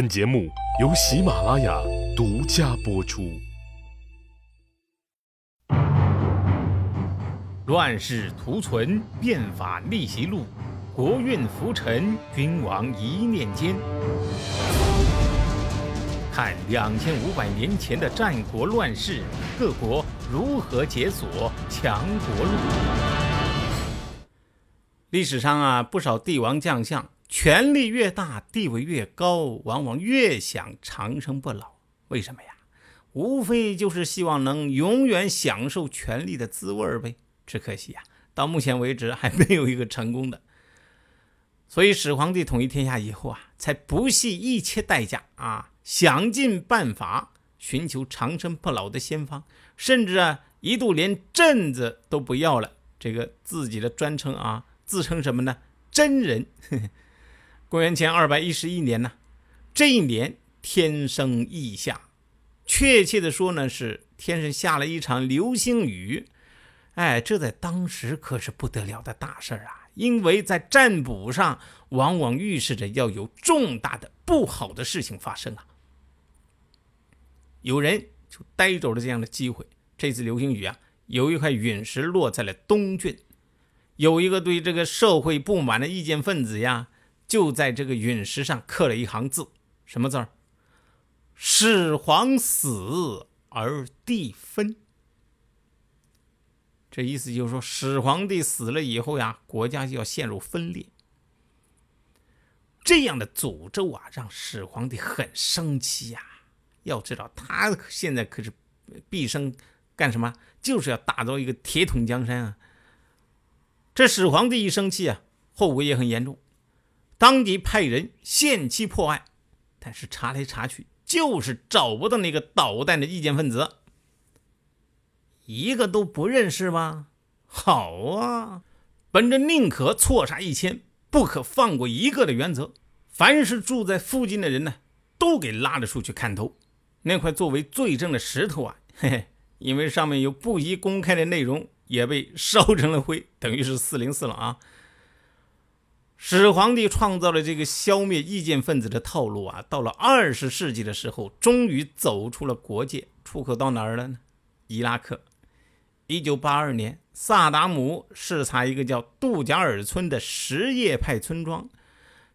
本节目由喜马拉雅独家播出。乱世图存，变法逆袭录，国运浮沉，君王一念间。看两千五百年前的战国乱世，各国如何解锁强国路。历史上啊，不少帝王将相，权力越大，地位越高，往往越想长生不老。为什么呀？无非就是希望能永远享受权力的滋味呗。只可惜呀，到目前为止还没有一个成功的。所以始皇帝统一天下以后啊，才不惜一切代价啊，想尽办法寻求长生不老的仙方，甚至啊一度连镇子都不要了，这个自己的专称啊。自称什么呢？真人。公元前二百一十一年呢，这一年天生异象，确切的说呢，是天上下了一场流星雨。哎，这在当时可是不得了的大事儿啊！因为在占卜上，往往预示着要有重大的不好的事情发生啊。有人就逮走了这样的机会。这次流星雨啊，有一块陨石落在了东郡。有一个对这个社会不满的意见分子呀，就在这个陨石上刻了一行字，什么字儿？“始皇死而地分。”这意思就是说，始皇帝死了以后呀，国家就要陷入分裂。这样的诅咒啊，让始皇帝很生气呀。要知道，他现在可是毕生干什么？就是要打造一个铁桶江山啊。这始皇帝一生气啊，后果也很严重，当即派人限期破案，但是查来查去就是找不到那个捣蛋的意见分子，一个都不认识吗？好啊，本着宁可错杀一千，不可放过一个的原则，凡是住在附近的人呢，都给拉了出去砍头。那块作为罪证的石头啊，嘿嘿，因为上面有不宜公开的内容。也被烧成了灰，等于是四零四了啊！始皇帝创造了这个消灭意见分子的套路啊，到了二十世纪的时候，终于走出了国界，出口到哪儿了呢？伊拉克。一九八二年，萨达姆视察一个叫杜贾尔村的什叶派村庄，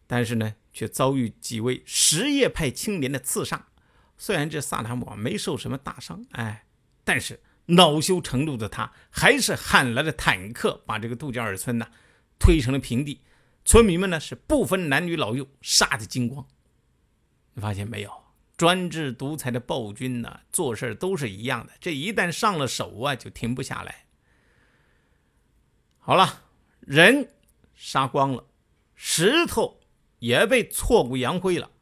但是呢，却遭遇几位什叶派青年的刺杀。虽然这萨达姆没受什么大伤，哎，但是。恼羞成怒的他，还是喊来了坦克，把这个杜加尔村呢推成了平地。村民们呢是不分男女老幼，杀得精光。你发现没有？专制独裁的暴君呢，做事都是一样的。这一旦上了手啊，就停不下来。好了，人杀光了，石头也被挫骨扬灰了，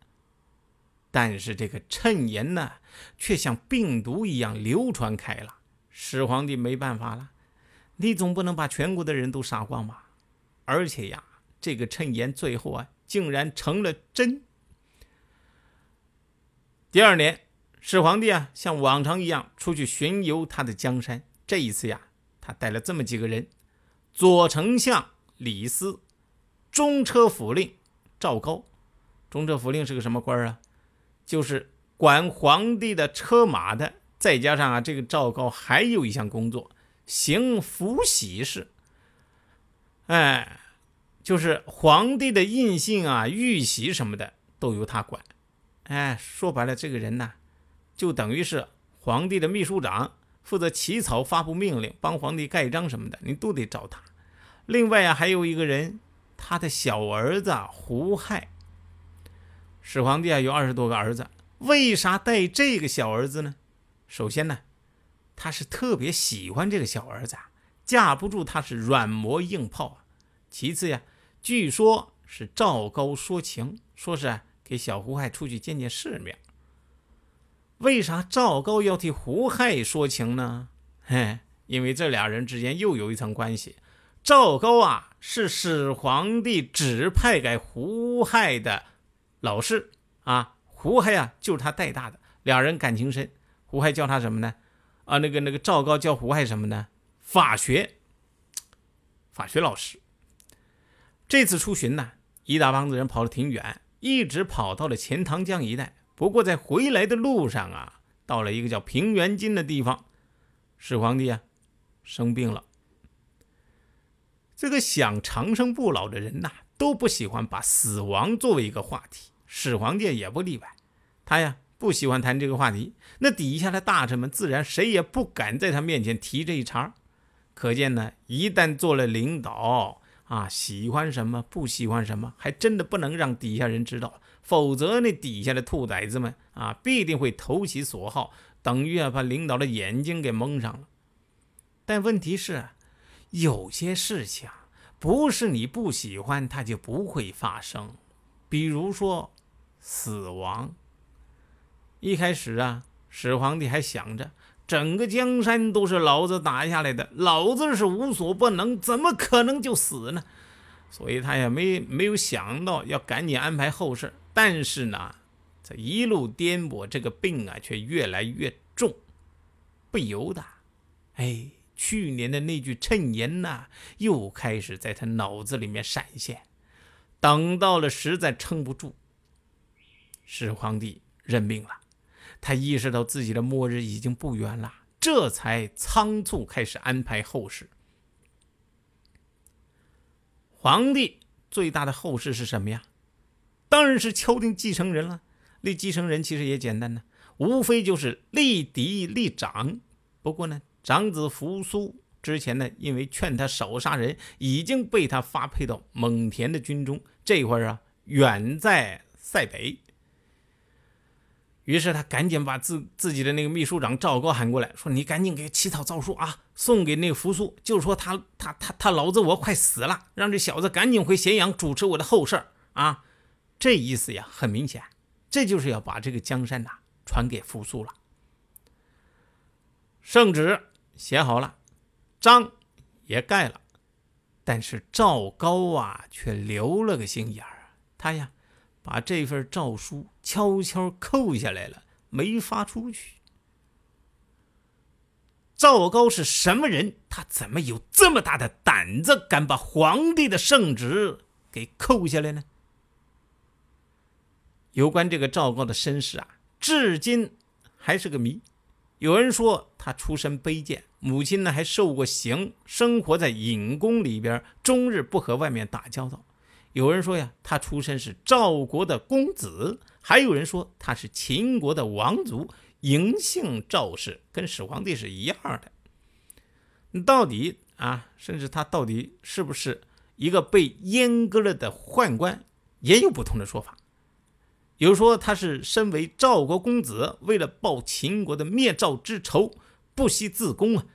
但是这个谶言呢，却像病毒一样流传开了。始皇帝没办法了，你总不能把全国的人都杀光吧？而且呀，这个谶言最后啊，竟然成了真。第二年，始皇帝啊，像往常一样出去巡游他的江山。这一次呀，他带了这么几个人：左丞相李斯，中车府令赵高。中车府令是个什么官啊？就是管皇帝的车马的。再加上啊，这个赵高还有一项工作，行福喜事。哎，就是皇帝的印信啊、玉玺什么的都由他管。哎，说白了，这个人呢，就等于是皇帝的秘书长，负责起草、发布命令、帮皇帝盖章什么的，你都得找他。另外啊，还有一个人，他的小儿子胡亥。始皇帝啊，有二十多个儿子，为啥带这个小儿子呢？首先呢，他是特别喜欢这个小儿子，架不住他是软磨硬泡啊。其次呀，据说是赵高说情，说是给小胡亥出去见见世面。为啥赵高要替胡亥说情呢？嘿，因为这俩人之间又有一层关系。赵高啊，是始皇帝指派给胡亥的老师啊，胡亥啊就是他带大的，俩人感情深。胡亥叫他什么呢？啊，那个那个赵高叫胡亥什么呢？法学，法学老师。这次出巡呢，一大帮子人跑得挺远，一直跑到了钱塘江一带。不过在回来的路上啊，到了一个叫平原津的地方，始皇帝啊生病了。这个想长生不老的人呐，都不喜欢把死亡作为一个话题，始皇帝也不例外。他呀不喜欢谈这个话题，那底下的大臣们自然谁也不敢在他面前提这一茬。可见呢，一旦做了领导啊，喜欢什么不喜欢什么，还真的不能让底下人知道，否则那底下的兔崽子们啊，必定会投其所好，等于啊把领导的眼睛给蒙上了。但问题是。有些事情不是你不喜欢，它就不会发生。比如说死亡。一开始啊，始皇帝还想着整个江山都是老子打下来的，老子是无所不能，怎么可能就死呢？所以他也没没有想到要赶紧安排后事。但是呢，这一路颠簸，这个病啊却越来越重，不由得，哎。去年的那句谶言呐，又开始在他脑子里面闪现。等到了实在撑不住，始皇帝认命了。他意识到自己的末日已经不远了，这才仓促开始安排后事。皇帝最大的后事是什么呀？当然是敲定继承人了。立继承人其实也简单呢，无非就是立嫡立长。不过呢。长子扶苏之前呢，因为劝他少杀人，已经被他发配到蒙恬的军中。这会儿啊，远在塞北。于是他赶紧把自自己的那个秘书长赵高喊过来，说：“你赶紧给起草诏书啊，送给那个扶苏，就说他他他他老子我快死了，让这小子赶紧回咸阳主持我的后事啊。”这意思呀，很明显，这就是要把这个江山呐传给扶苏了。圣旨。写好了，章也盖了，但是赵高啊，却留了个心眼儿。他呀，把这份诏书悄悄扣下来了，没发出去。赵高是什么人？他怎么有这么大的胆子，敢把皇帝的圣旨给扣下来呢？有关这个赵高的身世啊，至今还是个谜。有人说他出身卑贱，母亲呢还受过刑，生活在隐宫里边，终日不和外面打交道。有人说呀，他出身是赵国的公子，还有人说他是秦国的王族，嬴姓赵氏，跟始皇帝是一样的。到底啊，甚至他到底是不是一个被阉割了的宦官，也有不同的说法。有说他是身为赵国公子，为了报秦国的灭赵之仇，不惜自宫啊，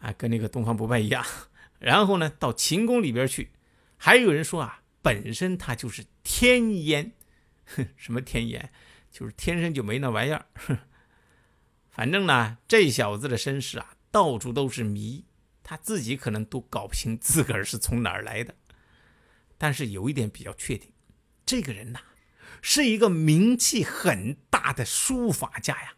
啊，跟那个东方不败一样。然后呢，到秦宫里边去。还有人说啊，本身他就是天阉，什么天阉，就是天生就没那玩意儿。反正呢，这小子的身世啊，到处都是谜，他自己可能都搞不清自个儿是从哪儿来的。但是有一点比较确定，这个人呐。是一个名气很大的书法家呀。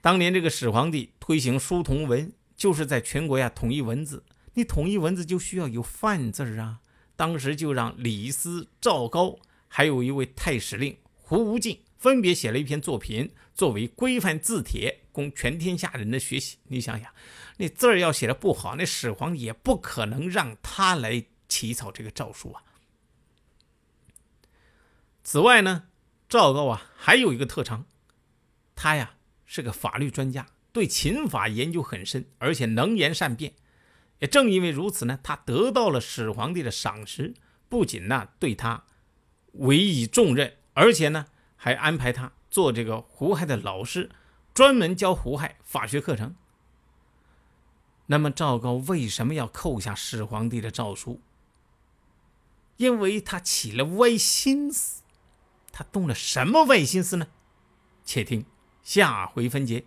当年这个始皇帝推行书同文，就是在全国呀统一文字。你统一文字就需要有范字啊。当时就让李斯、赵高，还有一位太史令胡无忌，分别写了一篇作品，作为规范字帖，供全天下人的学习。你想想，那字儿要写的不好，那始皇也不可能让他来起草这个诏书啊。此外呢，赵高啊还有一个特长，他呀是个法律专家，对秦法研究很深，而且能言善辩。也正因为如此呢，他得到了始皇帝的赏识，不仅呢对他委以重任，而且呢还安排他做这个胡亥的老师，专门教胡亥法学课程。那么赵高为什么要扣下始皇帝的诏书？因为他起了歪心思。他动了什么歪心思呢？且听下回分解。